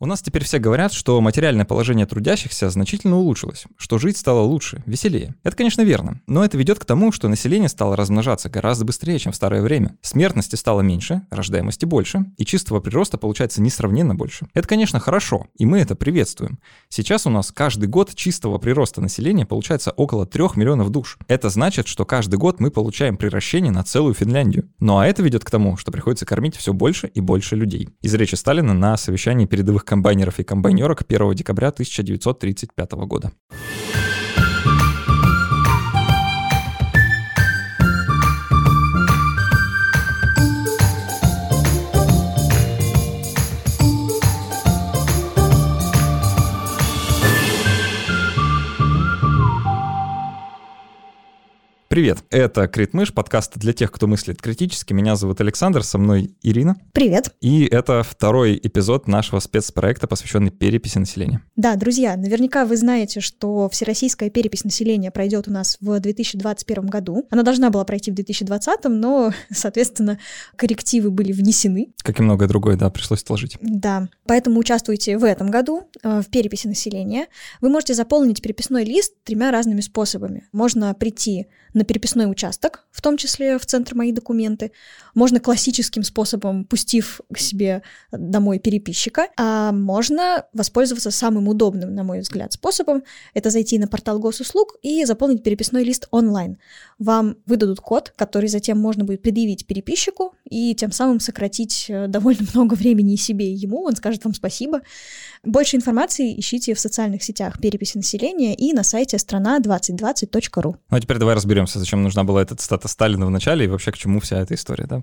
У нас теперь все говорят, что материальное положение трудящихся значительно улучшилось, что жить стало лучше, веселее. Это, конечно, верно, но это ведет к тому, что население стало размножаться гораздо быстрее, чем в старое время. Смертности стало меньше, рождаемости больше, и чистого прироста получается несравненно больше. Это, конечно, хорошо, и мы это приветствуем. Сейчас у нас каждый год чистого прироста населения получается около 3 миллионов душ. Это значит, что каждый год мы получаем приращение на целую Финляндию. Ну а это ведет к тому, что приходится кормить все больше и больше людей. Из речи Сталина на совещании передовых комбайнеров и комбайнерок 1 декабря 1935 года. Привет, это Критмыш, подкаст для тех, кто мыслит критически. Меня зовут Александр, со мной Ирина. Привет. И это второй эпизод нашего спецпроекта, посвященный переписи населения. Да, друзья, наверняка вы знаете, что всероссийская перепись населения пройдет у нас в 2021 году. Она должна была пройти в 2020, но, соответственно, коррективы были внесены. Как и многое другое, да, пришлось сложить. Да, поэтому участвуйте в этом году э, в переписи населения. Вы можете заполнить переписной лист тремя разными способами. Можно прийти на переписной участок, в том числе в центр «Мои документы». Можно классическим способом, пустив к себе домой переписчика, а можно воспользоваться самым удобным, на мой взгляд, способом. Это зайти на портал госуслуг и заполнить переписной лист онлайн. Вам выдадут код, который затем можно будет предъявить переписчику и тем самым сократить э, довольно много времени и себе, и ему. Он скажет вам спасибо. Больше информации ищите в социальных сетях переписи населения и на сайте страна2020.ру. Ну а теперь давай разберемся, зачем нужна была эта цитата Сталина в начале и вообще к чему вся эта история. Да?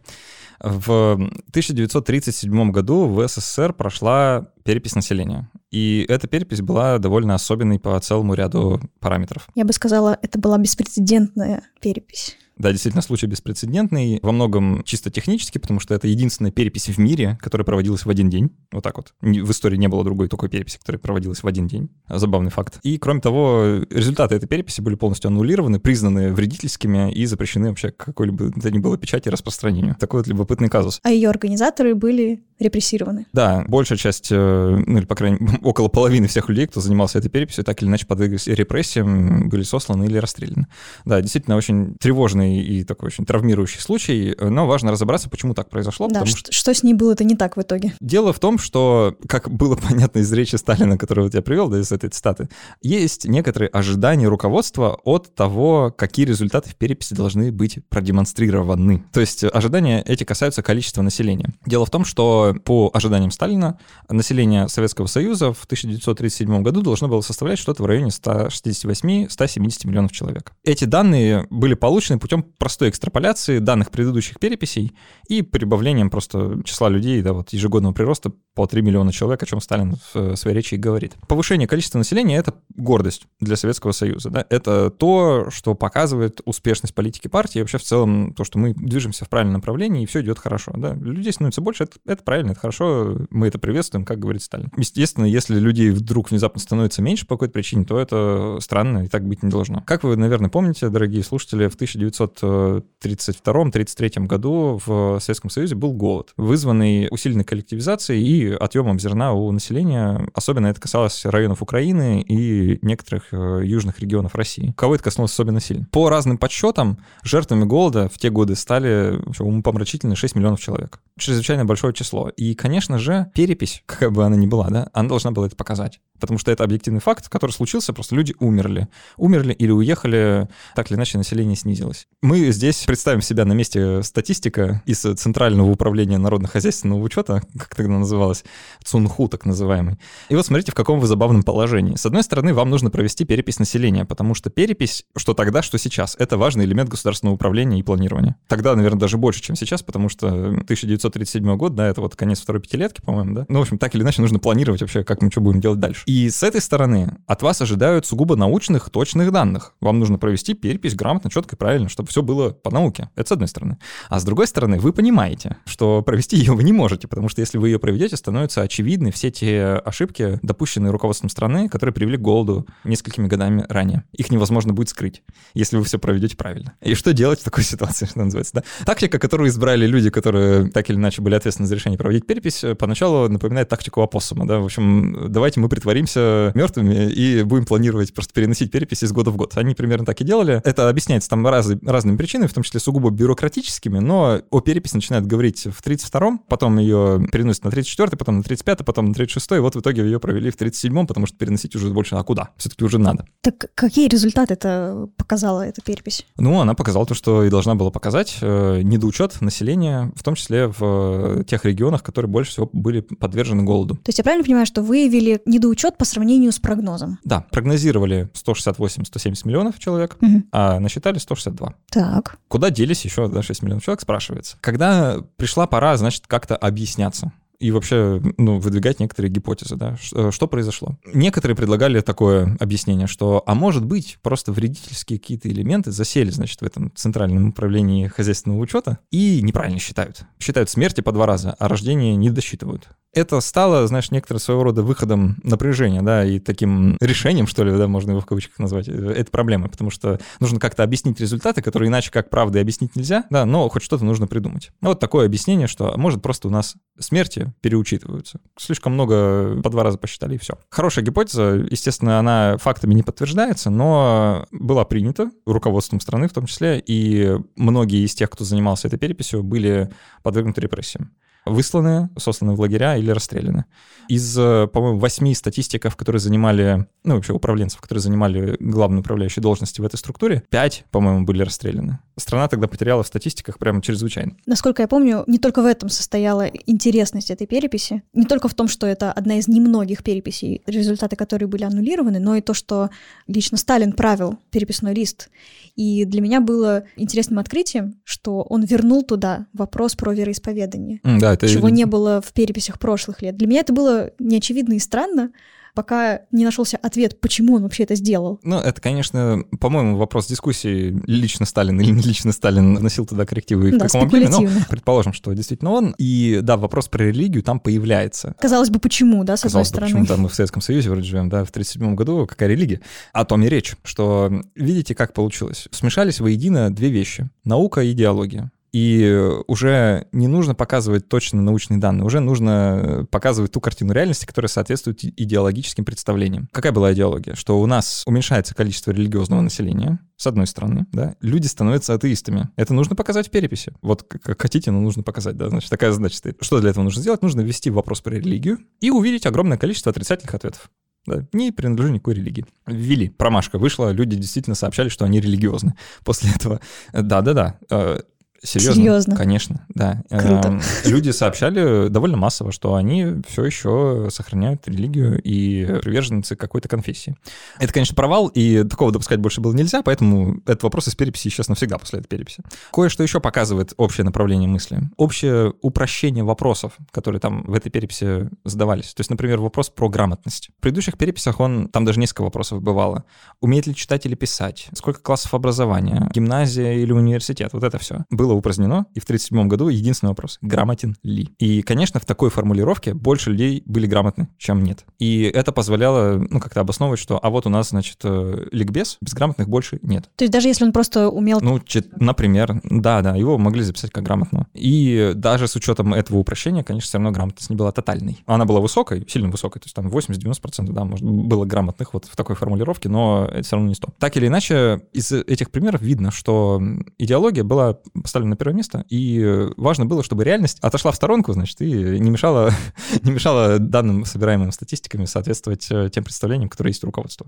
В 1937 году в СССР прошла перепись населения. И эта перепись была довольно особенной по целому ряду параметров. Я бы сказала, это была беспрецедентная перепись. Да, действительно, случай беспрецедентный, во многом чисто технически, потому что это единственная перепись в мире, которая проводилась в один день. Вот так вот. В истории не было другой такой переписи, которая проводилась в один день. Забавный факт. И, кроме того, результаты этой переписи были полностью аннулированы, признаны вредительскими и запрещены вообще какой-либо это ни было печати распространению. Такой вот любопытный казус. А ее организаторы были репрессированы. Да, большая часть, э, ну или, по крайней мере, около половины всех людей, кто занимался этой переписью, так или иначе подверглись репрессиям, были сосланы или расстреляны. Да, действительно, очень тревожный сложный и такой очень травмирующий случай, но важно разобраться, почему так произошло. Да, что, что с ней было-то не так в итоге? Дело в том, что, как было понятно из речи Сталина, которую я привел, да, из этой цитаты, есть некоторые ожидания руководства от того, какие результаты в переписи должны быть продемонстрированы. То есть ожидания эти касаются количества населения. Дело в том, что по ожиданиям Сталина население Советского Союза в 1937 году должно было составлять что-то в районе 168-170 миллионов человек. Эти данные были получены путем путем простой экстраполяции данных предыдущих переписей и прибавлением просто числа людей, да, вот ежегодного прироста по 3 миллиона человек, о чем Сталин в своей речи и говорит. Повышение количества населения — это гордость для Советского Союза, да, это то, что показывает успешность политики партии, и вообще в целом то, что мы движемся в правильном направлении, и все идет хорошо, да. Людей становится больше, это, это правильно, это хорошо, мы это приветствуем, как говорит Сталин. Естественно, если людей вдруг внезапно становится меньше по какой-то причине, то это странно, и так быть не должно. Как вы, наверное, помните, дорогие слушатели, в 1900 1932-33 году в Советском Союзе был голод, вызванный усиленной коллективизацией и отъемом зерна у населения. Особенно это касалось районов Украины и некоторых э, южных регионов России. Кого это коснулось особенно сильно? По разным подсчетам, жертвами голода в те годы стали умопомрачительно 6 миллионов человек. Чрезвычайно большое число. И, конечно же, перепись, какая бы она ни была, да, она должна была это показать. Потому что это объективный факт, который случился, просто люди умерли. Умерли или уехали, так или иначе население снизилось. Мы здесь представим себя на месте статистика из Центрального управления народно-хозяйственного учета, как тогда называлось, ЦУНХУ так называемый. И вот смотрите, в каком вы забавном положении. С одной стороны, вам нужно провести перепись населения, потому что перепись, что тогда, что сейчас, это важный элемент государственного управления и планирования. Тогда, наверное, даже больше, чем сейчас, потому что 1937 год, да, это вот конец второй пятилетки, по-моему, да. Ну, в общем, так или иначе нужно планировать вообще, как мы что будем делать дальше. И с этой стороны от вас ожидают сугубо научных, точных данных. Вам нужно провести перепись грамотно, четко и правильно, чтобы все было по науке. Это с одной стороны. А с другой стороны, вы понимаете, что провести ее вы не можете, потому что если вы ее проведете, становятся очевидны все те ошибки, допущенные руководством страны, которые привели к голоду несколькими годами ранее. Их невозможно будет скрыть, если вы все проведете правильно. И что делать в такой ситуации, что называется, да? Тактика, которую избрали люди, которые так или иначе были ответственны за решение проводить перепись, поначалу напоминает тактику опоссума, да, в общем, давайте мы притворимся мертвыми и будем планировать просто переносить перепись из года в год. Они примерно так и делали. Это объясняется там раз, разными причинами, в том числе сугубо бюрократическими, но о переписи начинают говорить в 32-м, потом ее переносят на 34-й, потом на 35-й, потом на 36-й, и вот в итоге ее провели в 37-м, потому что переносить уже больше, а куда? Все-таки уже надо. Так какие результаты это показала эта перепись? Ну, она показала то, что и должна была показать. Э, недоучет населения, в том числе в тех регионах, которые больше всего были подвержены голоду. То есть я правильно понимаю, что выявили недоучет по сравнению с прогнозом? Да, прогнозировали 168-170 миллионов человек, угу. а насчитали 162. Так. Куда делись еще да, 6 миллионов человек, спрашивается. Когда пришла пора, значит, как-то объясняться и вообще ну, выдвигать некоторые гипотезы, да, что, что произошло. Некоторые предлагали такое объяснение, что, а может быть, просто вредительские какие-то элементы засели, значит, в этом центральном управлении хозяйственного учета и неправильно считают. Считают смерти по два раза, а рождение не досчитывают это стало, знаешь, некоторым своего рода выходом напряжения, да, и таким решением, что ли, да, можно его в кавычках назвать, э, это проблема, потому что нужно как-то объяснить результаты, которые иначе как правды объяснить нельзя, да, но хоть что-то нужно придумать. Вот такое объяснение, что может просто у нас смерти переучитываются. Слишком много по два раза посчитали, и все. Хорошая гипотеза, естественно, она фактами не подтверждается, но была принята руководством страны в том числе, и многие из тех, кто занимался этой переписью, были подвергнуты репрессиям высланы, сосланы в лагеря или расстреляны. Из, э, по-моему, восьми статистиков, которые занимали, ну, вообще управленцев, которые занимали главные управляющие должности в этой структуре, пять, по-моему, были расстреляны. Страна тогда потеряла в статистиках прямо чрезвычайно. Насколько я помню, не только в этом состояла интересность этой переписи, не только в том, что это одна из немногих переписей, результаты которой были аннулированы, но и то, что лично Сталин правил переписной лист. И для меня было интересным открытием, что он вернул туда вопрос про вероисповедание. Да, это... Чего не было в переписях прошлых лет. Для меня это было неочевидно и странно, пока не нашелся ответ, почему он вообще это сделал. Ну, это, конечно, по-моему, вопрос дискуссии, лично Сталин или не лично Сталин вносил туда коррективы и в да, каком объеме, но предположим, что действительно он. И да, вопрос про религию там появляется. Казалось бы, почему, да, с Казалось одной бы, стороны. Почему, да, мы в Советском Союзе вроде живем, да, в 37 году, какая религия? О том и речь, что видите, как получилось. Смешались воедино две вещи — наука и идеология и уже не нужно показывать точно научные данные, уже нужно показывать ту картину реальности, которая соответствует идеологическим представлениям. Какая была идеология? Что у нас уменьшается количество религиозного населения, с одной стороны, да, люди становятся атеистами. Это нужно показать в переписи. Вот как хотите, но нужно показать, да, значит, такая задача стоит. Что для этого нужно сделать? Нужно ввести вопрос про религию и увидеть огромное количество отрицательных ответов. Да, не принадлежу никакой религии. Ввели, промашка вышла, люди действительно сообщали, что они религиозны. После этого, да-да-да, э, Серьезно? Серьезно? Конечно, да. Круто. Эм, люди сообщали довольно массово, что они все еще сохраняют религию и приверженцы какой-то конфессии. Это, конечно, провал, и такого допускать больше было нельзя, поэтому этот вопрос из переписи исчез навсегда после этой переписи. Кое-что еще показывает общее направление мысли. Общее упрощение вопросов, которые там в этой переписи задавались. То есть, например, вопрос про грамотность. В предыдущих переписях он, там даже несколько вопросов бывало. Умеет ли читать или писать? Сколько классов образования? Гимназия или университет? Вот это все. Было упразднено, и в 1937 году единственный вопрос — грамотен ли? И, конечно, в такой формулировке больше людей были грамотны, чем нет. И это позволяло, ну, как-то обосновывать, что, а вот у нас, значит, э, ликбез, безграмотных больше нет. То есть даже если он просто умел... Ну, например, да-да, его могли записать как грамотного. И даже с учетом этого упрощения, конечно, все равно грамотность не была тотальной. Она была высокой, сильно высокой, то есть там 80-90%, да, может, было грамотных вот в такой формулировке, но это все равно не 100. Так или иначе, из этих примеров видно, что идеология была поставлена на первое место, и важно было, чтобы реальность отошла в сторонку, значит, и не мешала, не мешала данным, собираемым статистиками, соответствовать э, тем представлениям, которые есть у руководства.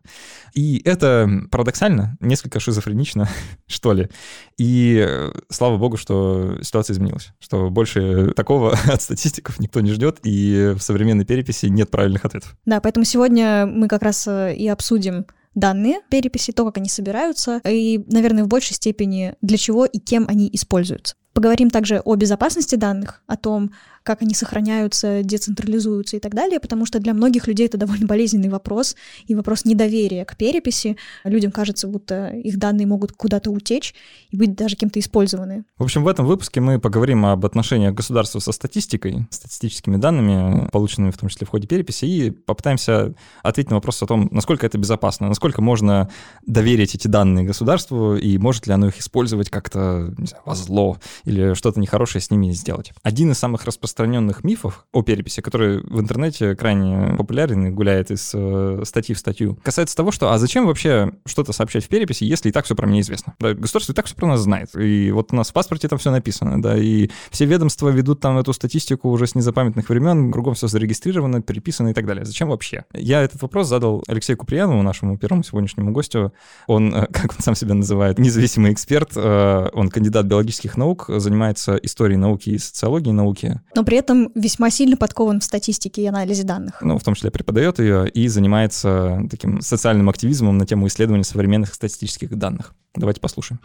И это парадоксально, несколько шизофренично, что ли. И э, слава богу, что ситуация изменилась, что больше такого от статистиков никто не ждет, и в современной переписи нет правильных ответов. Да, поэтому сегодня мы как раз э, и обсудим данные переписи, то, как они собираются, и, наверное, в большей степени для чего и кем они используются. Поговорим также о безопасности данных, о том, как они сохраняются, децентрализуются и так далее, потому что для многих людей это довольно болезненный вопрос, и вопрос недоверия к переписи. Людям кажется, будто их данные могут куда-то утечь и быть даже кем-то использованы. В общем, в этом выпуске мы поговорим об отношениях государства со статистикой, статистическими данными, полученными в том числе в ходе переписи, и попытаемся ответить на вопрос о том, насколько это безопасно, насколько можно доверить эти данные государству, и может ли оно их использовать как-то, знаю, во зло, или что-то нехорошее с ними сделать. Один из самых распространенных мифов о переписи, который в интернете крайне популярен и гуляет из э, статьи в статью, касается того, что а зачем вообще что-то сообщать в переписи, если и так все про меня известно? Да, государство и так все про нас знает. И вот у нас в паспорте там все написано, да, и все ведомства ведут там эту статистику уже с незапамятных времен, кругом все зарегистрировано, переписано и так далее. Зачем вообще? Я этот вопрос задал Алексею Куприянову, нашему первому сегодняшнему гостю. Он, э, как он сам себя называет, независимый эксперт, э, он кандидат биологических наук, занимается историей науки и социологией науки. Но при этом весьма сильно подкован в статистике и анализе данных. Ну, в том числе преподает ее и занимается таким социальным активизмом на тему исследования современных статистических данных. Давайте послушаем.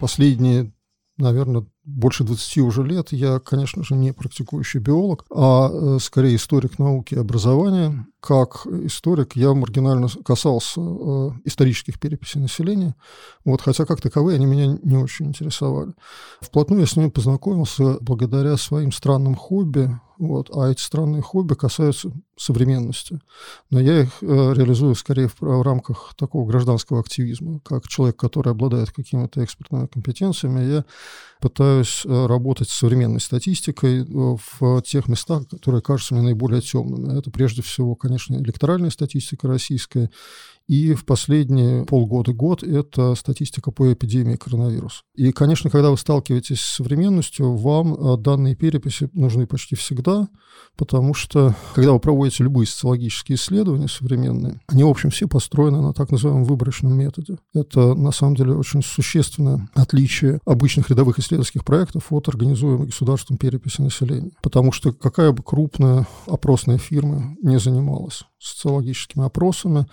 Последние наверное, больше 20 уже лет. Я, конечно же, не практикующий биолог, а э, скорее историк науки и образования. Как историк я маргинально касался э, исторических переписей населения, вот, хотя как таковые они меня не очень интересовали. Вплотную я с ними познакомился благодаря своим странным хобби, вот, а эти странные хобби касаются современности. Но я их э, реализую скорее в, в рамках такого гражданского активизма. Как человек, который обладает какими-то экспертными компетенциями, я пытаюсь э, работать с современной статистикой э, в тех местах, которые кажутся мне наиболее темными. Это прежде всего, конечно, электоральная статистика российская и в последние полгода-год это статистика по эпидемии коронавируса. И, конечно, когда вы сталкиваетесь с современностью, вам э, данные переписи нужны почти всегда, потому что, когда вы проводите любые социологические исследования современные, они, в общем, все построены на так называемом выборочном методе. Это, на самом деле, очень существенное отличие обычных рядовых исследовательских проектов от организуемой государством переписи населения. Потому что какая бы крупная опросная фирма не занималась социологическими опросами,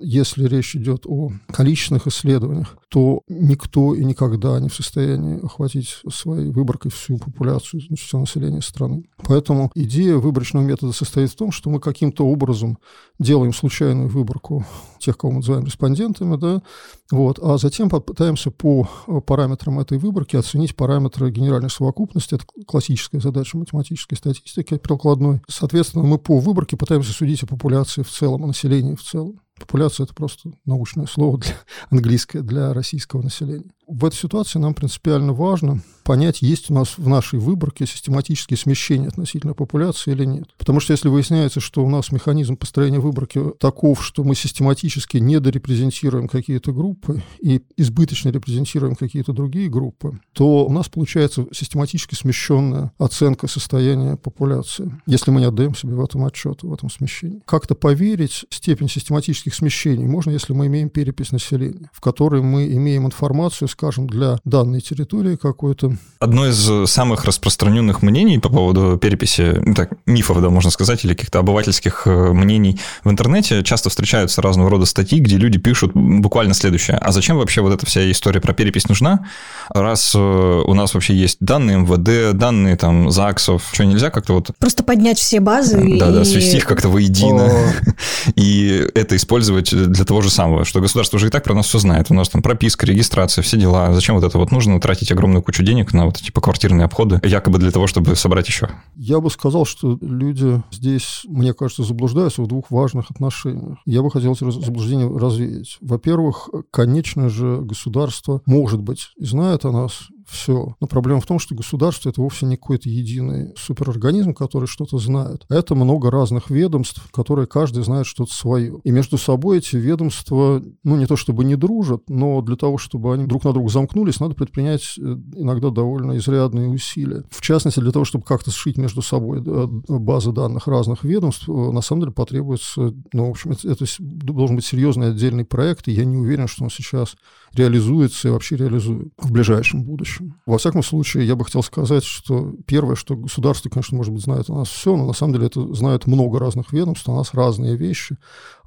если речь идет о количественных исследованиях, то никто и никогда не в состоянии охватить своей выборкой всю популяцию, значит, все население страны. Поэтому идея выборочного метода состоит в том, что мы каким-то образом делаем случайную выборку тех, кого мы называем респондентами, да, вот, а затем попытаемся по параметрам этой выборки оценить параметры генеральной совокупности. Это классическая задача математической статистики прикладной. Соответственно, мы по выборке пытаемся судить о популяции в целом, о населении в целом. Популяция – это просто научное слово для, английское для российского населения. В этой ситуации нам принципиально важно понять, есть у нас в нашей выборке систематические смещения относительно популяции или нет. Потому что если выясняется, что у нас механизм построения выборки таков, что мы систематически недорепрезентируем какие-то группы и избыточно репрезентируем какие-то другие группы, то у нас получается систематически смещенная оценка состояния популяции, если мы не отдаем себе в этом отчет, в этом смещении. Как-то поверить степень систематических смещений можно, если мы имеем перепись населения, в которой мы имеем информацию, скажем, для данной территории какой-то. Одно из самых распространенных мнений по поводу переписи, ну, так, мифов, да, можно сказать, или каких-то обывательских э, мнений в интернете, часто встречаются разного рода статьи, где люди пишут буквально следующее. А зачем вообще вот эта вся история про перепись нужна? Раз э, у нас вообще есть данные МВД, данные там ЗАГСов, что нельзя как-то вот... Просто поднять все базы Да-да, и... свести их как-то воедино. И это использовать для того же самого, что государство уже и так про нас все знает. У нас там прописка, регистрация, все дела дела. Зачем вот это вот нужно, тратить огромную кучу денег на вот эти поквартирные обходы, якобы для того, чтобы собрать еще? Я бы сказал, что люди здесь, мне кажется, заблуждаются в двух важных отношениях. Я бы хотел эти заблуждения развеять. Во-первых, конечно же, государство, может быть, знает о нас все. Но проблема в том, что государство это вовсе не какой-то единый суперорганизм, который что-то знает. Это много разных ведомств, которые каждый знает что-то свое. И между собой эти ведомства, ну не то чтобы не дружат, но для того, чтобы они друг на друга замкнулись, надо предпринять э, иногда довольно изрядные усилия. В частности, для того, чтобы как-то сшить между собой базы данных разных ведомств, э, на самом деле потребуется, ну, в общем, это, это должен быть серьезный отдельный проект, и я не уверен, что он сейчас реализуется и вообще реализует в ближайшем будущем. Во всяком случае, я бы хотел сказать, что первое, что государство, конечно, может быть, знает о нас все, но на самом деле это знает много разных ведомств, о нас разные вещи.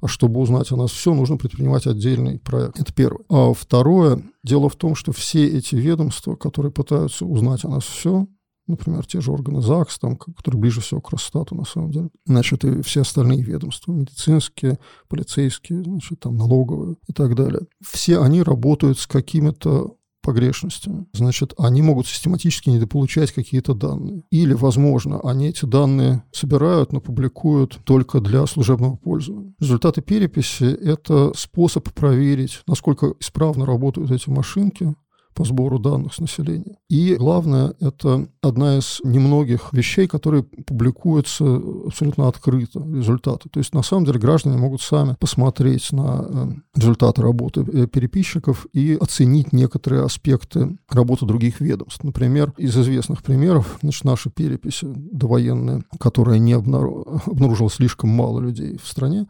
А чтобы узнать о нас все, нужно предпринимать отдельный проект. Это первое. А второе, дело в том, что все эти ведомства, которые пытаются узнать о нас все, например, те же органы ЗАГС, там, которые ближе всего к Росстату, на самом деле. Значит, и все остальные ведомства, медицинские, полицейские, значит, там, налоговые и так далее. Все они работают с какими-то погрешностями. Значит, они могут систематически недополучать какие-то данные. Или, возможно, они эти данные собирают, но публикуют только для служебного пользования. Результаты переписи – это способ проверить, насколько исправно работают эти машинки, по сбору данных с населения. И главное, это одна из немногих вещей, которые публикуются абсолютно открыто, результаты. То есть, на самом деле, граждане могут сами посмотреть на э, результаты работы э, переписчиков и оценить некоторые аспекты работы других ведомств. Например, из известных примеров, значит, наши переписи довоенные, которая не обнаружила слишком мало людей в стране,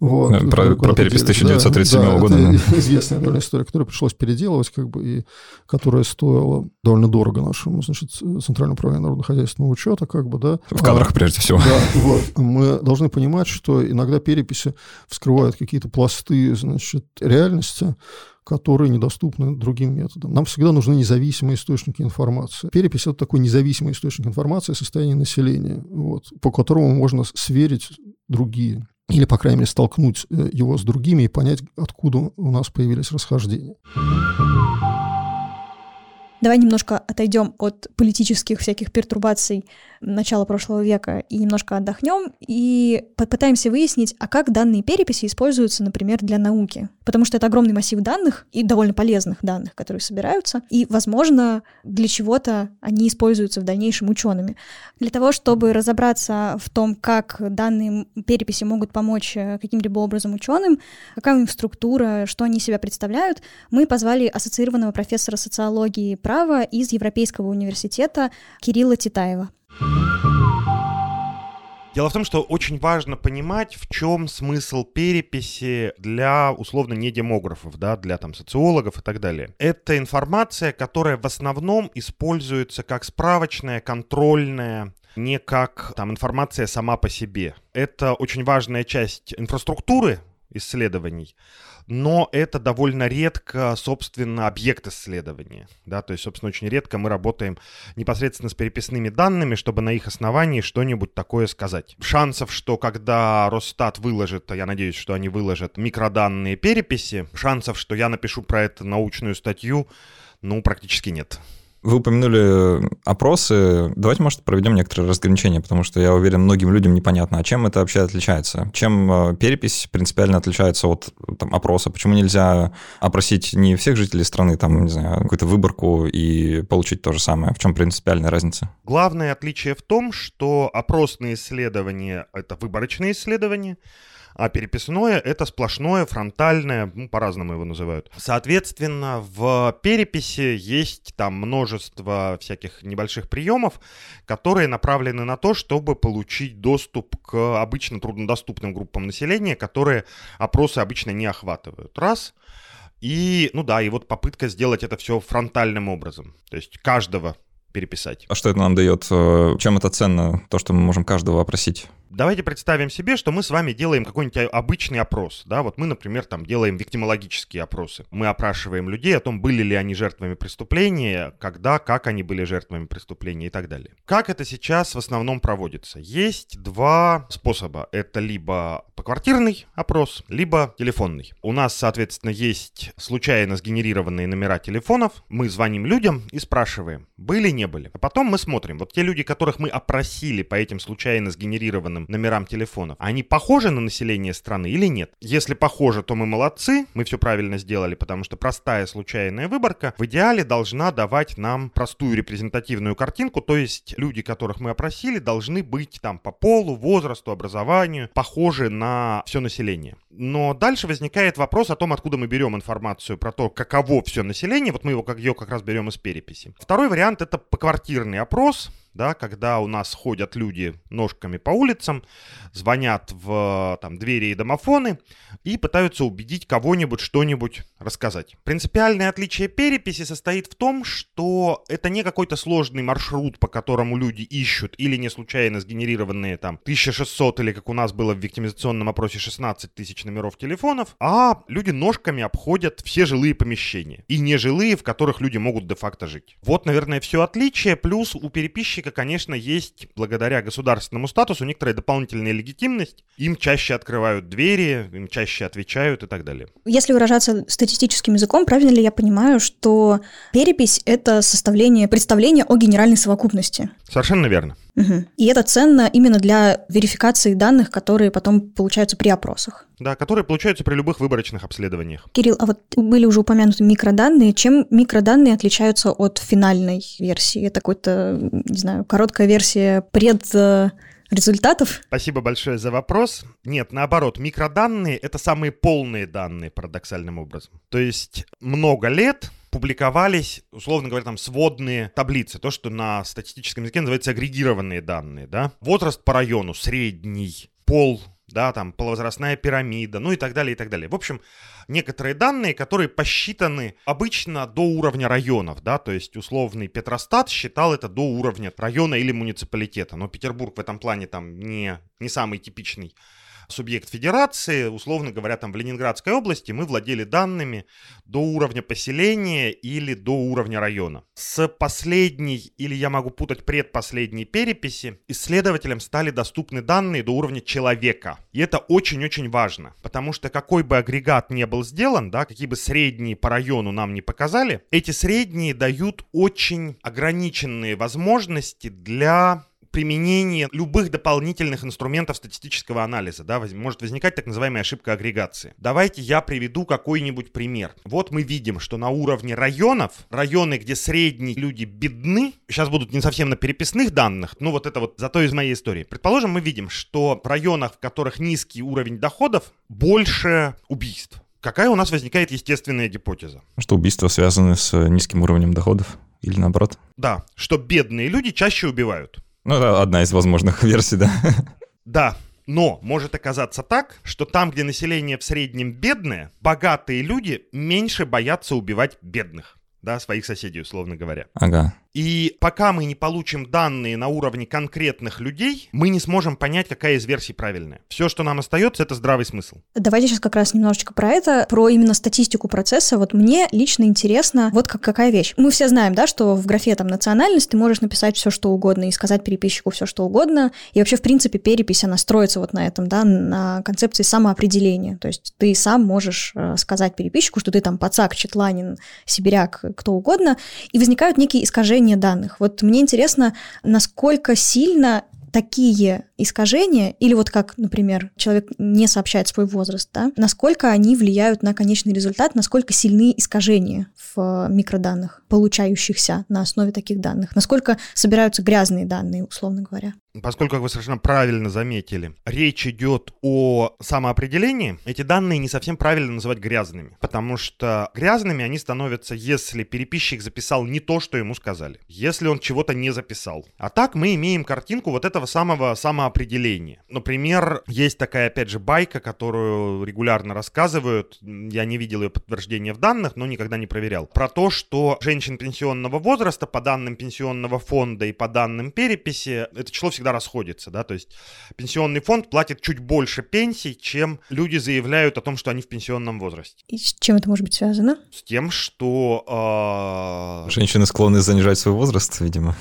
вот, про, про перепись 1937 да, года. Это да. известная довольно история, которую пришлось переделывать, как бы, и которая стоила довольно дорого нашему, значит, Центральному управлению народно-хозяйственного учета, как бы, да. В кадрах, а, прежде всего. Да, вот. Мы должны понимать, что иногда переписи вскрывают какие-то пласты, значит, реальности, которые недоступны другим методам. Нам всегда нужны независимые источники информации. Перепись – это такой независимый источник информации о состоянии населения, вот, по которому можно сверить другие или, по крайней мере, столкнуть э, его с другими и понять, откуда у нас появились расхождения. Давай немножко отойдем от политических всяких пертурбаций начала прошлого века и немножко отдохнем и попытаемся выяснить, а как данные переписи используются, например, для науки. Потому что это огромный массив данных и довольно полезных данных, которые собираются, и, возможно, для чего-то они используются в дальнейшем учеными. Для того, чтобы разобраться в том, как данные переписи могут помочь э, каким-либо образом ученым, какая у них структура, что они себя представляют, мы позвали ассоциированного профессора социологии права из Европейского университета Кирилла Титаева. Дело в том, что очень важно понимать, в чем смысл переписи для условно не демографов, да, для там социологов и так далее. Это информация, которая в основном используется как справочная, контрольная, не как там информация сама по себе. Это очень важная часть инфраструктуры исследований, но это довольно редко, собственно, объект исследования. Да? То есть, собственно, очень редко мы работаем непосредственно с переписными данными, чтобы на их основании что-нибудь такое сказать. Шансов, что когда Росстат выложит, а я надеюсь, что они выложат микроданные переписи, шансов, что я напишу про это научную статью, ну, практически нет. Вы упомянули опросы. Давайте, может, проведем некоторые разграничения, потому что я уверен, многим людям непонятно, а чем это вообще отличается? Чем э, перепись принципиально отличается от там, опроса? Почему нельзя опросить не всех жителей страны, там, не знаю, какую-то выборку и получить то же самое? В чем принципиальная разница? Главное отличие в том, что опросные исследования — это выборочные исследования, а переписное — это сплошное, фронтальное, ну, по-разному его называют. Соответственно, в переписи есть там множество всяких небольших приемов, которые направлены на то, чтобы получить доступ к обычно труднодоступным группам населения, которые опросы обычно не охватывают. Раз — и, ну да, и вот попытка сделать это все фронтальным образом. То есть каждого переписать. А что это нам дает? Э, чем это ценно, то, что мы можем каждого опросить? Давайте представим себе, что мы с вами делаем какой-нибудь обычный опрос. Да? Вот мы, например, там делаем виктимологические опросы. Мы опрашиваем людей о том, были ли они жертвами преступления, когда, как они были жертвами преступления и так далее. Как это сейчас в основном проводится? Есть два способа. Это либо поквартирный опрос, либо телефонный. У нас, соответственно, есть случайно сгенерированные номера телефонов. Мы звоним людям и спрашиваем, были, не были. А потом мы смотрим, вот те люди, которых мы опросили по этим случайно сгенерированным определенным номерам телефонов, они похожи на население страны или нет? Если похожи, то мы молодцы, мы все правильно сделали, потому что простая случайная выборка в идеале должна давать нам простую репрезентативную картинку, то есть люди, которых мы опросили, должны быть там по полу, возрасту, образованию, похожи на все население. Но дальше возникает вопрос о том, откуда мы берем информацию про то, каково все население. Вот мы его, как ее как раз берем из переписи. Второй вариант это поквартирный опрос да, когда у нас ходят люди ножками по улицам, звонят в там, двери и домофоны и пытаются убедить кого-нибудь что-нибудь рассказать. Принципиальное отличие переписи состоит в том, что это не какой-то сложный маршрут, по которому люди ищут, или не случайно сгенерированные там 1600 или как у нас было в виктимизационном опросе 16 тысяч номеров телефонов, а люди ножками обходят все жилые помещения и нежилые, в которых люди могут де-факто жить. Вот, наверное, все отличие. Плюс у переписчика, конечно, есть, благодаря государственному статусу, некоторая дополнительная легитимность. Им чаще открывают двери, им чаще отвечают и так далее. Если выражаться статистическим языком, правильно ли я понимаю, что перепись — это составление представления о генеральной совокупности? Совершенно верно. Угу. И это ценно именно для верификации данных, которые потом получаются при опросах. Да, которые получаются при любых выборочных обследованиях. Кирилл, а вот были уже упомянуты микроданные. Чем микроданные отличаются от финальной версии? Это какой-то, не знаю, короткая версия пред э, результатов? Спасибо большое за вопрос. Нет, наоборот, микроданные — это самые полные данные, парадоксальным образом. То есть много лет публиковались, условно говоря, там сводные таблицы, то, что на статистическом языке называется агрегированные данные, да. Возраст по району, средний, пол, да, там половозрастная пирамида, ну и так далее, и так далее. В общем, некоторые данные, которые посчитаны обычно до уровня районов, да, то есть условный Петростат считал это до уровня района или муниципалитета, но Петербург в этом плане там не, не самый типичный субъект федерации, условно говоря, там в Ленинградской области мы владели данными до уровня поселения или до уровня района. С последней, или я могу путать предпоследней переписи, исследователям стали доступны данные до уровня человека. И это очень-очень важно, потому что какой бы агрегат не был сделан, да, какие бы средние по району нам не показали, эти средние дают очень ограниченные возможности для применение любых дополнительных инструментов статистического анализа, да, может возникать так называемая ошибка агрегации. Давайте я приведу какой-нибудь пример. Вот мы видим, что на уровне районов, районы, где средние люди бедны, сейчас будут не совсем на переписных данных, но вот это вот зато из моей истории. Предположим, мы видим, что в районах, в которых низкий уровень доходов, больше убийств. Какая у нас возникает естественная гипотеза? Что убийства связаны с низким уровнем доходов? Или наоборот? Да, что бедные люди чаще убивают. Ну, это одна из возможных версий, да. Да, но может оказаться так, что там, где население в среднем бедное, богатые люди меньше боятся убивать бедных да, своих соседей, условно говоря. Ага. И пока мы не получим данные на уровне конкретных людей, мы не сможем понять, какая из версий правильная. Все, что нам остается, это здравый смысл. Давайте сейчас как раз немножечко про это, про именно статистику процесса. Вот мне лично интересно, вот как, какая вещь. Мы все знаем, да, что в графе там национальность ты можешь написать все, что угодно и сказать переписчику все, что угодно. И вообще, в принципе, перепись, она строится вот на этом, да, на концепции самоопределения. То есть ты сам можешь э, сказать переписчику, что ты там пацак, четланин, сибиряк, кто угодно, и возникают некие искажения данных. Вот мне интересно, насколько сильно такие искажения, или вот как, например, человек не сообщает свой возраст, да, насколько они влияют на конечный результат, насколько сильны искажения в микроданных, получающихся на основе таких данных, насколько собираются грязные данные, условно говоря. Поскольку, вы совершенно правильно заметили, речь идет о самоопределении, эти данные не совсем правильно называть грязными, потому что грязными они становятся, если переписчик записал не то, что ему сказали, если он чего-то не записал. А так мы имеем картинку вот этого самого самоопределения. Например, есть такая, опять же, байка, которую регулярно рассказывают, я не видел ее подтверждения в данных, но никогда не проверял, про то, что женщин пенсионного возраста по данным пенсионного фонда и по данным переписи, это число всегда расходится, да, то есть пенсионный фонд платит чуть больше пенсий, чем люди заявляют о том, что они в пенсионном возрасте. И с чем это может быть связано? С тем, что... Э... Женщины склонны занижать свой возраст, видимо.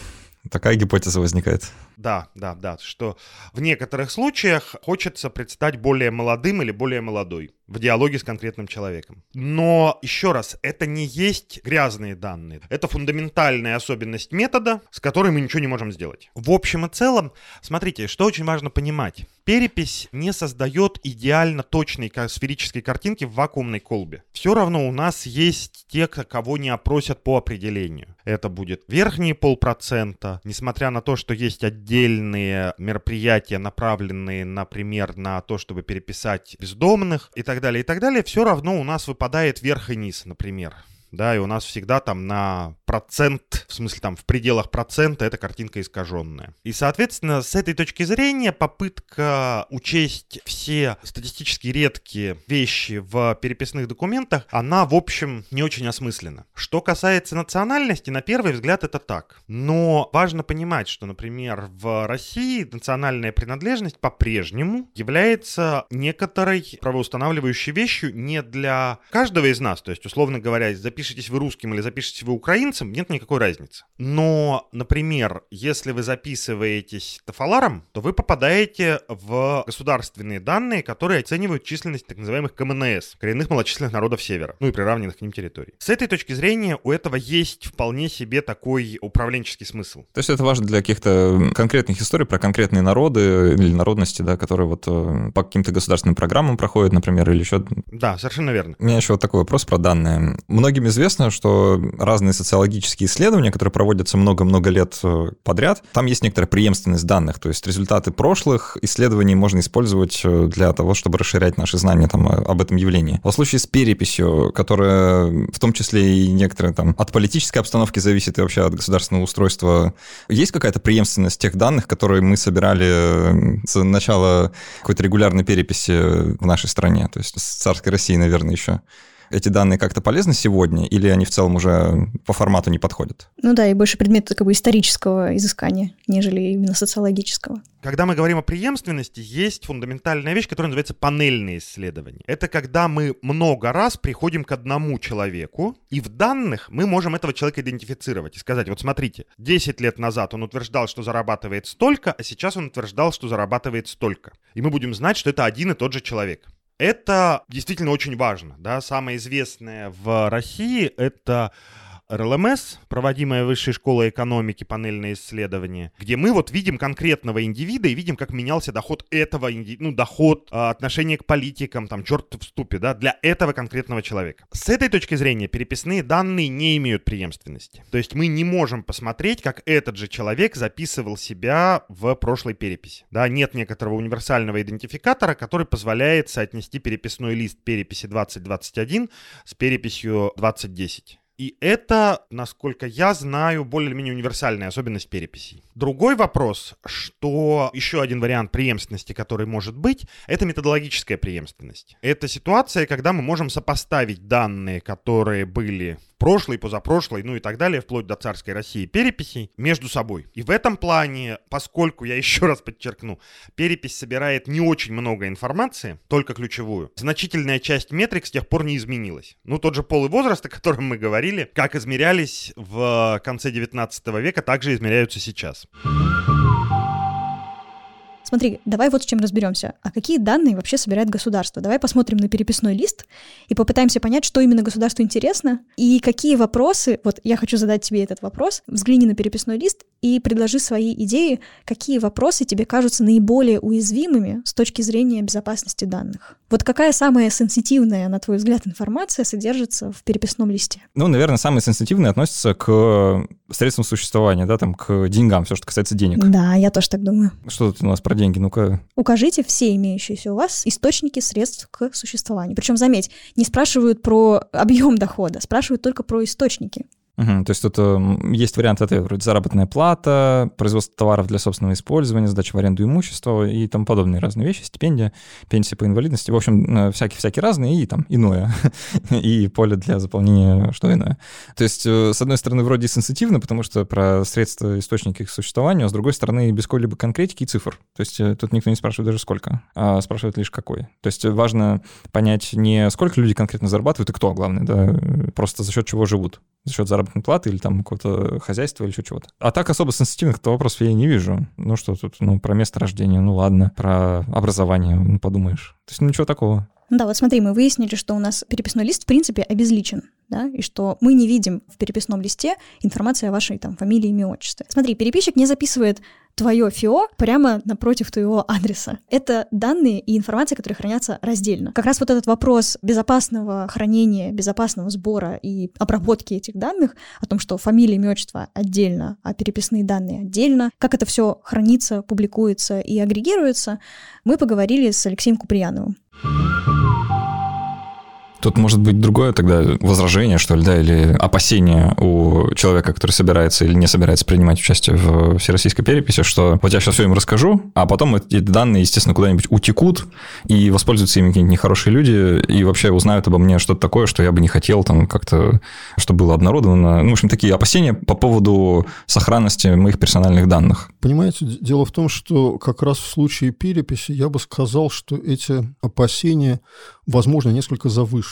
Такая гипотеза возникает. Да, да, да, что в некоторых случаях хочется предстать более молодым или более молодой в диалоге с конкретным человеком. Но, еще раз, это не есть грязные данные. Это фундаментальная особенность метода, с которой мы ничего не можем сделать. В общем и целом, смотрите, что очень важно понимать. Перепись не создает идеально точной сферической картинки в вакуумной колбе. Все равно у нас есть те, кого не опросят по определению. Это будет верхние полпроцента, несмотря на то, что есть отдельные мероприятия, направленные, например, на то, чтобы переписать бездомных и так далее, и так далее, все равно у нас выпадает верх и низ, например да, и у нас всегда там на процент, в смысле там в пределах процента эта картинка искаженная. И, соответственно, с этой точки зрения попытка учесть все статистически редкие вещи в переписных документах, она, в общем, не очень осмыслена. Что касается национальности, на первый взгляд это так. Но важно понимать, что, например, в России национальная принадлежность по-прежнему является некоторой правоустанавливающей вещью не для каждого из нас. То есть, условно говоря, запишитесь вы русским или запишитесь вы украинцем, нет никакой разницы. Но, например, если вы записываетесь тафаларом, то вы попадаете в государственные данные, которые оценивают численность так называемых КМНС, коренных малочисленных народов Севера, ну и приравненных к ним территорий. С этой точки зрения у этого есть вполне себе такой управленческий смысл. То есть это важно для каких-то конкретных историй про конкретные народы или народности, да, которые вот э, по каким-то государственным программам проходят, например, или еще... Да, совершенно верно. У меня еще вот такой вопрос про данные. Многим известно, что разные социологические исследования, которые проводятся много-много лет э, подряд, там есть некоторая преемственность данных, то есть результаты прошлых исследований можно использовать э, для того, чтобы расширять наши знания там, э, об этом явлении. В случае с переписью, которая в том числе и некоторые там от политической обстановки зависит и вообще от государственного устройства, есть какая-то преемственность тех данных, которые мы собирали с начала какой-то регулярной переписи в нашей стране, то есть с царской России, наверное, еще? Эти данные как-то полезны сегодня, или они в целом уже по формату не подходят? Ну да, и больше предмет как бы исторического изыскания, нежели именно социологического. Когда мы говорим о преемственности, есть фундаментальная вещь, которая называется панельные исследования. Это когда мы много раз приходим к одному человеку, и в данных мы можем этого человека идентифицировать и сказать, вот смотрите, 10 лет назад он утверждал, что зарабатывает столько, а сейчас он утверждал, что зарабатывает столько. И мы будем знать, что это один и тот же человек. Это действительно очень важно. Да? Самое известное в России это РЛМС, проводимая Высшей школой экономики, панельное исследование, где мы вот видим конкретного индивида и видим, как менялся доход этого ну, доход, а, отношение к политикам, там, черт в ступе, да, для этого конкретного человека. С этой точки зрения переписные данные не имеют преемственности. То есть мы не можем посмотреть, как этот же человек записывал себя в прошлой переписи. Да, нет некоторого универсального идентификатора, который позволяет соотнести переписной лист переписи 2021 с переписью 2010. И это, насколько я знаю, более-менее универсальная особенность переписей. Другой вопрос, что еще один вариант преемственности, который может быть, это методологическая преемственность. Это ситуация, когда мы можем сопоставить данные, которые были прошлой, позапрошлой, ну и так далее, вплоть до царской России переписей между собой. И в этом плане, поскольку, я еще раз подчеркну, перепись собирает не очень много информации, только ключевую, значительная часть метрик с тех пор не изменилась. Ну, тот же пол и возраст, о котором мы говорили, как измерялись в конце 19 века, также измеряются сейчас. Смотри, давай вот с чем разберемся. А какие данные вообще собирает государство? Давай посмотрим на переписной лист и попытаемся понять, что именно государству интересно и какие вопросы... Вот я хочу задать тебе этот вопрос. Взгляни на переписной лист и предложи свои идеи, какие вопросы тебе кажутся наиболее уязвимыми с точки зрения безопасности данных. Вот какая самая сенситивная, на твой взгляд, информация содержится в переписном листе? Ну, наверное, самые сенситивные относятся к средствам существования, да, там, к деньгам, все, что касается денег. Да, я тоже так думаю. Что тут у нас про деньги? Ну-ка. Укажите все имеющиеся у вас источники средств к существованию. Причем, заметь, не спрашивают про объем дохода, спрашивают только про источники. Угу, то есть тут э, есть варианты это вроде заработная плата, производство товаров для собственного использования, сдача в аренду имущества и тому подобные разные вещи, стипендия, пенсия по инвалидности, в общем, всякие-всякие разные и там иное, и поле для заполнения что иное. То есть, э, с одной стороны, вроде сенситивно, потому что про средства, источники их существования, а с другой стороны, без какой-либо конкретики и цифр. То есть э, тут никто не спрашивает даже сколько, а спрашивает лишь какой. То есть важно понять не сколько люди конкретно зарабатывают и кто, главное, да, просто за счет чего живут за счет заработной платы или там какого-то хозяйства или еще чего-то. А так особо сенситивных вопросов я не вижу. Ну что тут, ну про место рождения, ну ладно, про образование, ну подумаешь. То есть ну, ничего такого. Да, вот смотри, мы выяснили, что у нас переписной лист в принципе обезличен да, и что мы не видим в переписном листе информации о вашей там фамилии, имя, отчестве. Смотри, переписчик не записывает твое ФИО прямо напротив твоего адреса. Это данные и информация, которые хранятся раздельно. Как раз вот этот вопрос безопасного хранения, безопасного сбора и обработки этих данных, о том, что фамилия, имя, отчество отдельно, а переписные данные отдельно, как это все хранится, публикуется и агрегируется, мы поговорили с Алексеем Куприяновым. Thank you. Тут может быть другое тогда возражение, что ли, да, или опасение у человека, который собирается или не собирается принимать участие в всероссийской переписи, что вот я сейчас все им расскажу, а потом эти данные, естественно, куда-нибудь утекут, и воспользуются ими какие-нибудь нехорошие люди, и вообще узнают обо мне что-то такое, что я бы не хотел там как-то, чтобы было обнародовано. Ну, в общем, такие опасения по поводу сохранности моих персональных данных. Понимаете, дело в том, что как раз в случае переписи я бы сказал, что эти опасения, возможно, несколько завышены.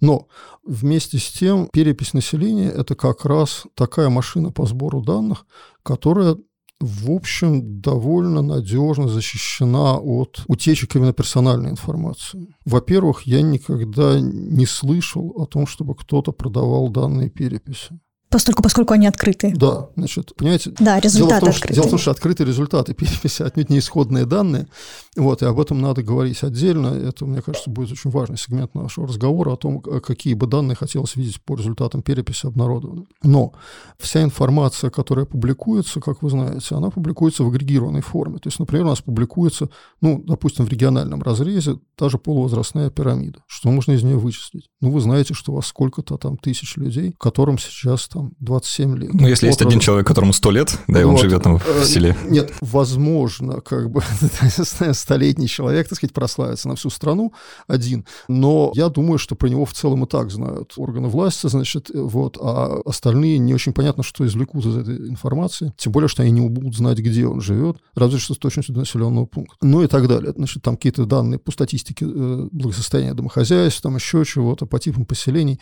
Но вместе с тем перепись населения – это как раз такая машина по сбору данных, которая в общем, довольно надежно защищена от утечек именно персональной информации. Во-первых, я никогда не слышал о том, чтобы кто-то продавал данные переписи. Постольку, поскольку они открыты. Да, значит, понимаете? Да, результаты дело в том, открыты. Что, дело в том, что открытые результаты переписи отнюдь не исходные данные. Вот, и об этом надо говорить отдельно. Это, мне кажется, будет очень важный сегмент нашего разговора о том, какие бы данные хотелось видеть по результатам переписи обнародованы. Но вся информация, которая публикуется, как вы знаете, она публикуется в агрегированной форме. То есть, например, у нас публикуется, ну, допустим, в региональном разрезе та же полувозрастная пирамида. Что можно из нее вычислить? Ну, вы знаете, что у вас сколько-то там тысяч людей, которым сейчас там там 27 лет. Ну, если вот есть один человек, которому 100 лет, да, и вот. он живет там в э, селе. Нет, возможно, как бы столетний человек, так сказать, прославится на всю страну один, но я думаю, что про него в целом и так знают органы власти, значит, вот, а остальные не очень понятно, что извлекут из этой информации, тем более, что они не будут знать, где он живет, разве что с точностью до населенного пункта. Ну и так далее. Значит, там какие-то данные по статистике э, благосостояния домохозяйств, там еще чего-то, по типам поселений.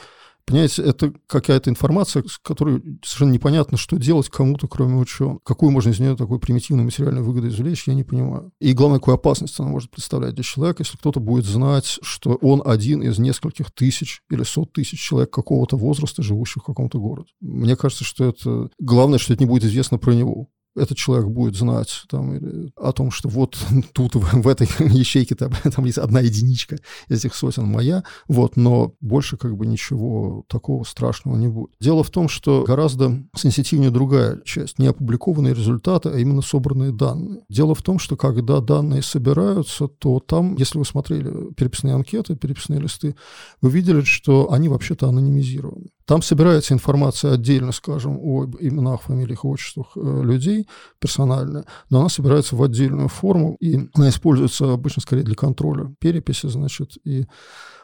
Понимаете, это какая-то информация, с которой совершенно непонятно, что делать кому-то, кроме ученых. Какую можно из нее такой примитивную материальную выгоду извлечь, я не понимаю. И главное, какую опасность она может представлять для человека, если кто-то будет знать, что он один из нескольких тысяч или сот тысяч человек какого-то возраста, живущих в каком-то городе. Мне кажется, что это... Главное, что это не будет известно про него этот человек будет знать там, или о том, что вот тут в, в этой ячейке там, там есть одна единичка из этих сотен моя, вот, но больше как бы ничего такого страшного не будет. Дело в том, что гораздо сенситивнее другая часть, не опубликованные результаты, а именно собранные данные. Дело в том, что когда данные собираются, то там, если вы смотрели переписные анкеты, переписные листы, вы видели, что они вообще-то анонимизированы. Там собирается информация отдельно, скажем, о именах, фамилиях, отчествах э, людей персонально, но она собирается в отдельную форму, и она используется обычно скорее для контроля переписи, значит, и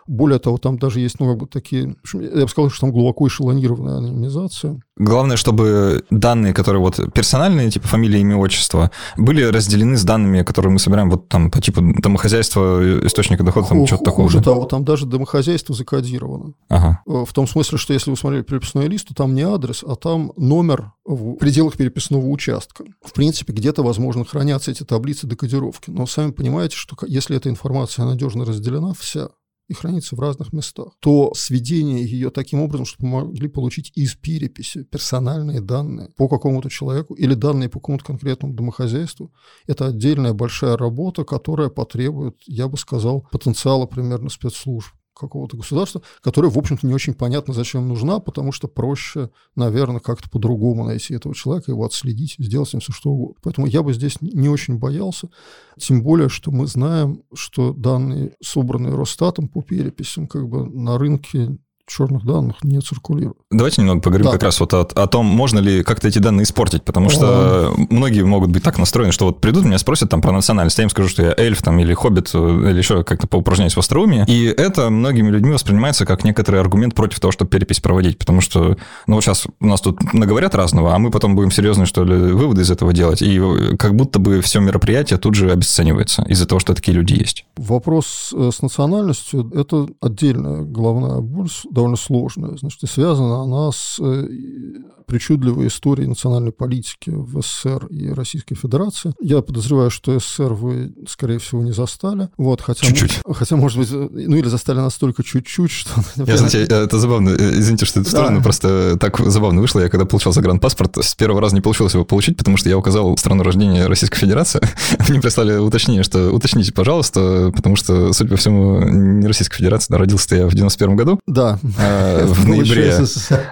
более того, там даже есть, ну, как бы такие, я бы сказал, что там глубоко эшелонированная анонимизация. Главное, чтобы данные, которые вот персональные, типа фамилия, имя, отчество, были разделены с данными, которые мы собираем вот там по типу домохозяйства, источника дохода, там что-то такого. Хуже того, там даже домохозяйство закодировано. Ага. Э, в том смысле, что если вы смотрели переписной лист, то там не адрес, а там номер в пределах переписного участка. В принципе, где-то, возможно, хранятся эти таблицы декодировки. Но сами понимаете, что если эта информация надежно разделена вся, и хранится в разных местах, то сведение ее таким образом, чтобы могли получить из переписи персональные данные по какому-то человеку или данные по какому-то конкретному домохозяйству, это отдельная большая работа, которая потребует, я бы сказал, потенциала примерно спецслужб какого-то государства, которое, в общем-то, не очень понятно, зачем нужна, потому что проще, наверное, как-то по-другому найти этого человека, его отследить, сделать с ним все что угодно. Поэтому я бы здесь не очень боялся, тем более, что мы знаем, что данные, собранные Росстатом по переписям, как бы на рынке черных данных не циркулирует. Давайте немного поговорим да. как раз вот о, о том, можно ли как-то эти данные испортить, потому что а... многие могут быть так настроены, что вот придут, меня спросят там про национальность, я им скажу, что я эльф там или хоббит, э, или еще как-то поупражняюсь в остроумии, и это многими людьми воспринимается как некоторый аргумент против того, чтобы перепись проводить, потому что, ну, вот сейчас у нас тут наговорят разного, а мы потом будем серьезные, что ли, выводы из этого делать, и как будто бы все мероприятие тут же обесценивается из-за того, что такие люди есть. Вопрос э, с национальностью – это отдельная головная боль довольно сложная. Значит, и связана она с э, причудливой историей национальной политики в СССР и Российской Федерации. Я подозреваю, что СССР вы, скорее всего, не застали. Вот, хотя, чуть-чуть. Хотя, может быть, ну или застали настолько чуть-чуть, что... Я, знаете, э, это забавно. Э, извините, что это в сторону, да. просто так забавно вышло. Я когда получал загранпаспорт, с первого раза не получилось его получить, потому что я указал страну рождения Российской Федерации. Мне прислали уточнение, что уточните, пожалуйста, потому что, судя по всему, не Российская Федерация, да, родился я в 91 году. Да, в ноябре.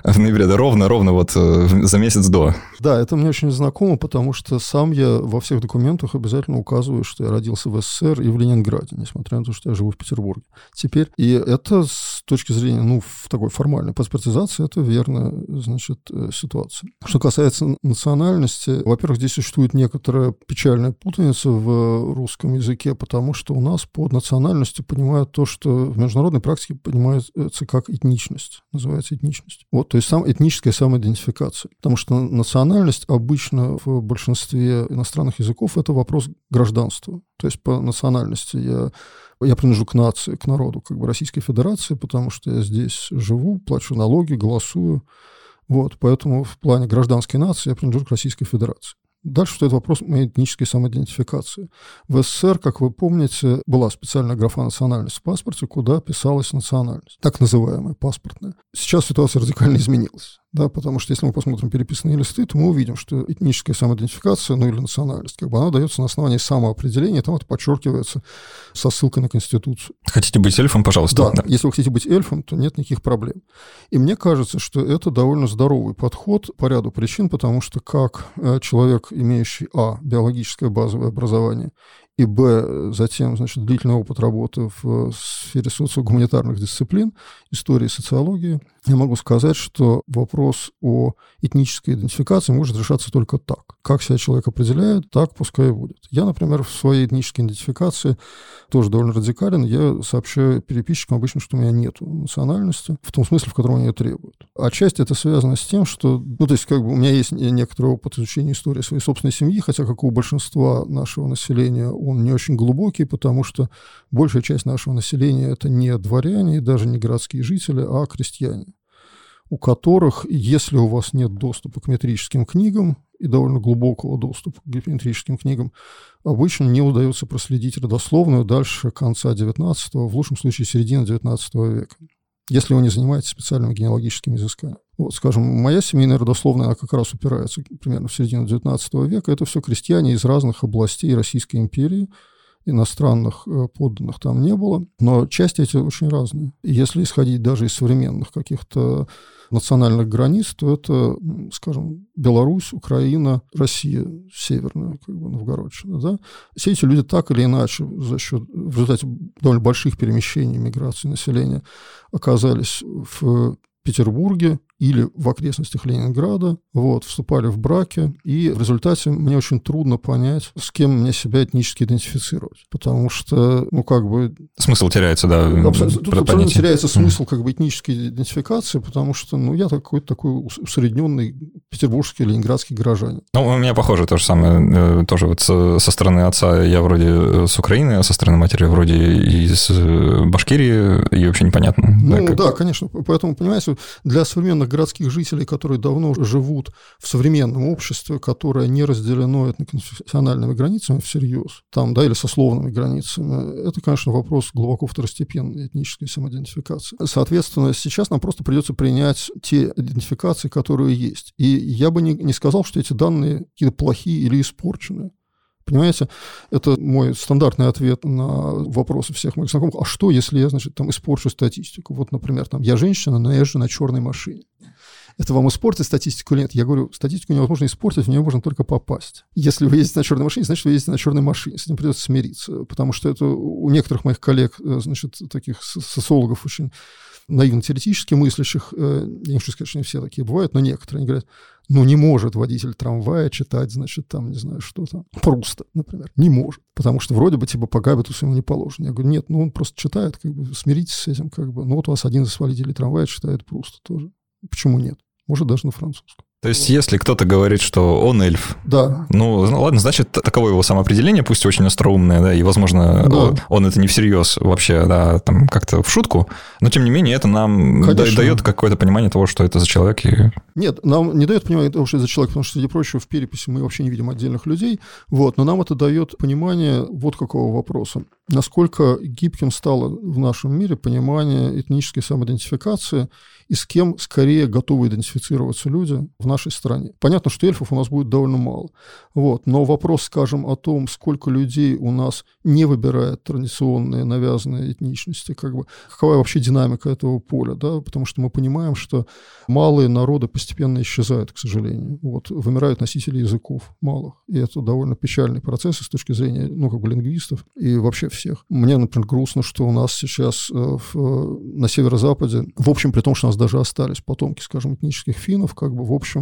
В ноябре, да, ровно, ровно вот э, за месяц до. Да, это мне очень знакомо, потому что сам я во всех документах обязательно указываю, что я родился в СССР и в Ленинграде, несмотря на то, что я живу в Петербурге. Теперь, и это с точки зрения, ну, такой формальной паспортизации, это верная, значит, э, ситуация. Что касается национальности, во-первых, здесь существует некоторая печальная путаница в русском языке, потому что у нас под национальностью понимают то, что в международной практике понимается как этничность, называется этничность. Вот, то есть сам этническая самоидентификация. Потому что национальность обычно в большинстве иностранных языков это вопрос гражданства. То есть по национальности я я принадлежу к нации, к народу, как бы Российской Федерации, потому что я здесь живу, плачу налоги, голосую. Вот, поэтому в плане гражданской нации я принадлежу к Российской Федерации. Дальше стоит вопрос моей этнической самоидентификации. В СССР, как вы помните, была специальная графа национальность в паспорте, куда писалась национальность, так называемая паспортная. Сейчас ситуация радикально изменилась да, потому что если мы посмотрим переписные листы, то мы увидим, что этническая самоидентификация, ну или национальность, как бы она дается на основании самоопределения, там это подчеркивается со ссылкой на Конституцию. Хотите быть эльфом, пожалуйста. Да, да, если вы хотите быть эльфом, то нет никаких проблем. И мне кажется, что это довольно здоровый подход по ряду причин, потому что как э, человек, имеющий, а, биологическое базовое образование, и б, затем, значит, длительный опыт работы в сфере социогуманитарных дисциплин, истории, социологии, я могу сказать, что вопрос о этнической идентификации может решаться только так. Как себя человек определяет, так пускай и будет. Я, например, в своей этнической идентификации тоже довольно радикален. Я сообщаю переписчикам обычно, что у меня нет национальности, в том смысле, в котором они ее требуют. Отчасти это связано с тем, что, ну, то есть, как бы у меня есть некоторый опыт изучения истории своей собственной семьи, хотя, как у большинства нашего населения, он не очень глубокий, потому что большая часть нашего населения это не дворяне и даже не городские жители, а крестьяне у которых, если у вас нет доступа к метрическим книгам и довольно глубокого доступа к метрическим книгам, обычно не удается проследить родословную дальше конца XIX, в лучшем случае середины XIX века, если вы не занимаетесь специальными генеалогическими изысканиями. Вот, скажем, моя семейная родословная, она как раз упирается примерно в середину XIX века. Это все крестьяне из разных областей Российской империи, иностранных э, подданных там не было, но части эти очень разные. если исходить даже из современных каких-то национальных границ, то это, скажем, Беларусь, Украина, Россия, Северная, как бы Новгородчина. Да? Все эти люди так или иначе за счет, в результате довольно больших перемещений, миграции населения оказались в Петербурге или в окрестностях Ленинграда, вот, вступали в браки, и в результате мне очень трудно понять, с кем мне себя этнически идентифицировать, потому что, ну, как бы... Смысл теряется, да, абсолютно, Тут абсолютно теряется смысл как бы этнической идентификации, потому что, ну, я какой-то такой усредненный петербургский, ленинградский горожанин. Ну, у меня похоже то же самое, э, тоже вот со, со стороны отца я вроде э, с Украины, а со стороны матери вроде из э, Башкирии, и вообще непонятно. Ну, да, как... да, конечно, поэтому, понимаете, для современных городских жителей, которые давно живут в современном обществе, которое не разделено этноконфессиональными границами всерьез, там, да, или сословными границами, это, конечно, вопрос глубоко второстепенной этнической самоидентификации. Соответственно, сейчас нам просто придется принять те идентификации, которые есть. И я бы не, не сказал, что эти данные какие-то плохие или испорченные. Понимаете, это мой стандартный ответ на вопросы всех моих знакомых. А что, если я, значит, там испорчу статистику? Вот, например, там, я женщина, но я езжу на черной машине. Это вам испортит статистику или нет? Я говорю, статистику невозможно испортить, в нее можно только попасть. Если вы ездите на черной машине, значит, вы ездите на черной машине. С этим придется смириться, потому что это у некоторых моих коллег, э, значит, таких социологов очень наивно-теоретически мыслящих, э, я не хочу сказать, что не все такие бывают, но некоторые, они говорят, ну, не может водитель трамвая читать, значит, там, не знаю, что там, Пруста, например, не может, потому что вроде бы, типа, по габитусу ему не положено. Я говорю, нет, ну, он просто читает, как бы, смиритесь с этим, как бы, ну, вот у вас один из водителей трамвая читает Пруста тоже. Почему нет? Может, даже на французском. То есть, если кто-то говорит, что он эльф, да. ну, ладно, значит, таково его самоопределение, пусть очень остроумное, да, и, возможно, да. он, он это не всерьез вообще, да, там как-то в шутку, но, тем не менее, это нам Конечно. дает какое-то понимание того, что это за человек. И... Нет, нам не дает понимание того, что это за человек, потому что, среди прочего, в переписи мы вообще не видим отдельных людей, вот, но нам это дает понимание вот какого вопроса. Насколько гибким стало в нашем мире понимание этнической самоидентификации и с кем скорее готовы идентифицироваться люди в нашей стране. Понятно, что эльфов у нас будет довольно мало. Вот. Но вопрос, скажем, о том, сколько людей у нас не выбирает традиционные навязанные этничности, как бы, какова вообще динамика этого поля, да, потому что мы понимаем, что малые народы постепенно исчезают, к сожалению. Вот. Вымирают носители языков малых. И это довольно печальный процесс с точки зрения, ну, как бы лингвистов и вообще всех. Мне, например, грустно, что у нас сейчас э, в, э, на северо-западе, в общем, при том, что у нас даже остались потомки, скажем, этнических финнов, как бы, в общем,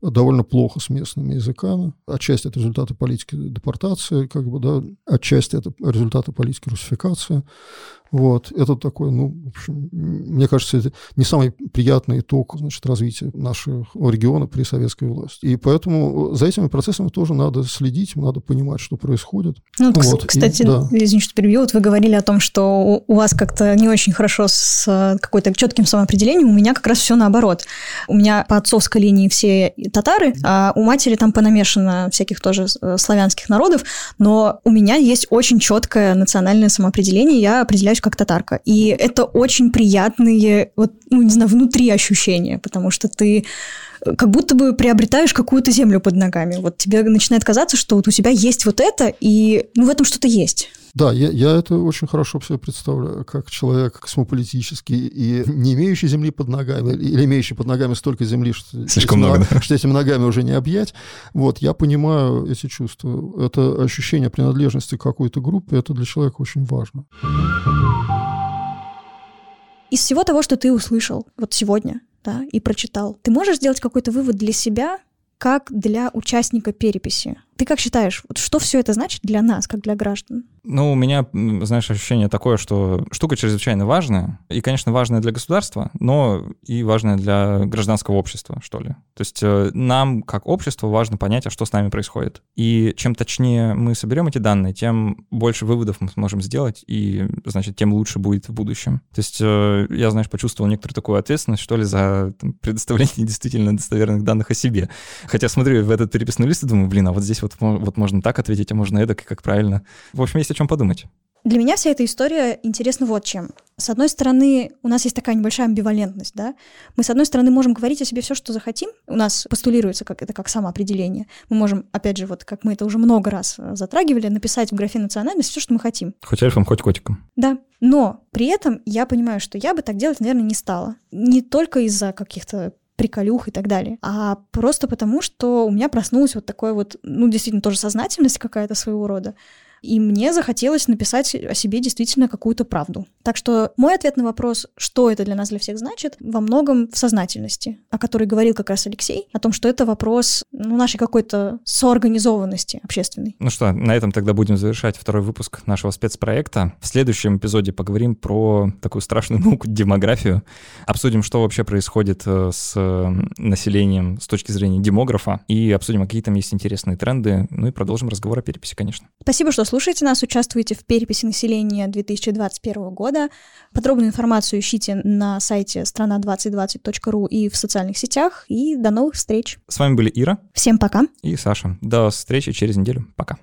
довольно плохо с местными языками. Отчасти это результаты политики депортации, как бы, да, отчасти это результаты политики русификации. Вот. Это такой, ну, в общем, мне кажется, это не самый приятный итог значит, развития нашего региона при советской власти. И поэтому за этими процессами тоже надо следить, надо понимать, что происходит. Ну, вот. кстати, и, да. извините, что перебью, вот вы говорили о том, что у вас как-то не очень хорошо с какой-то четким самоопределением, у меня как раз все наоборот. У меня по отцовской линии все татары, а у матери там понамешано всяких тоже э, славянских народов, но у меня есть очень четкое национальное самоопределение, я определяюсь как татарка. И это очень приятные, вот, ну, не знаю, внутри ощущения, потому что ты как будто бы приобретаешь какую-то землю под ногами. Вот тебе начинает казаться, что вот у тебя есть вот это, и ну, в этом что-то есть. Да, я, я это очень хорошо себе представляю, как человек космополитический и не имеющий земли под ногами, или имеющий под ногами столько земли, что, Слишком много, да. что этими ногами уже не объять. Вот, я понимаю эти чувства. Это ощущение принадлежности к какой-то группе, это для человека очень важно. Из всего того, что ты услышал вот сегодня, да, и прочитал, ты можешь сделать какой-то вывод для себя, как для участника переписи? Ты как считаешь, вот что все это значит для нас, как для граждан? Ну, у меня, знаешь, ощущение такое, что штука чрезвычайно важная, и, конечно, важная для государства, но и важная для гражданского общества, что ли. То есть э, нам, как обществу, важно понять, а что с нами происходит. И чем точнее мы соберем эти данные, тем больше выводов мы сможем сделать, и, значит, тем лучше будет в будущем. То есть э, я, знаешь, почувствовал некоторую такую ответственность, что ли, за там, предоставление действительно достоверных данных о себе. Хотя смотрю в этот переписной лист и думаю, блин, а вот здесь вот вот, вот можно так ответить, а можно эдак, как правильно. В общем, есть о чем подумать. Для меня вся эта история интересна вот чем. С одной стороны, у нас есть такая небольшая амбивалентность, да. Мы, с одной стороны, можем говорить о себе все, что захотим. У нас постулируется как это как самоопределение. Мы можем, опять же, вот как мы это уже много раз э, затрагивали, написать в графе национальность все, что мы хотим. Хоть эльфом, хоть котиком. Да. Но при этом я понимаю, что я бы так делать, наверное, не стала. Не только из-за каких-то приколюх и так далее, а просто потому, что у меня проснулась вот такое вот, ну, действительно, тоже сознательность какая-то своего рода. И мне захотелось написать о себе действительно какую-то правду. Так что мой ответ на вопрос, что это для нас, для всех значит, во многом в сознательности, о которой говорил как раз Алексей, о том, что это вопрос ну, нашей какой-то соорганизованности общественной. Ну что, на этом тогда будем завершать второй выпуск нашего спецпроекта. В следующем эпизоде поговорим про такую страшную науку демографию. Обсудим, что вообще происходит э, с населением с точки зрения демографа, и обсудим, какие там есть интересные тренды, ну и продолжим разговор о переписи, конечно. Спасибо, что слушаете нас, участвуете в переписи населения 2021 года. Подробную информацию ищите на сайте страна2020.ру и в социальных сетях. И до новых встреч. С вами были Ира. Всем пока. И Саша. До встречи через неделю. Пока.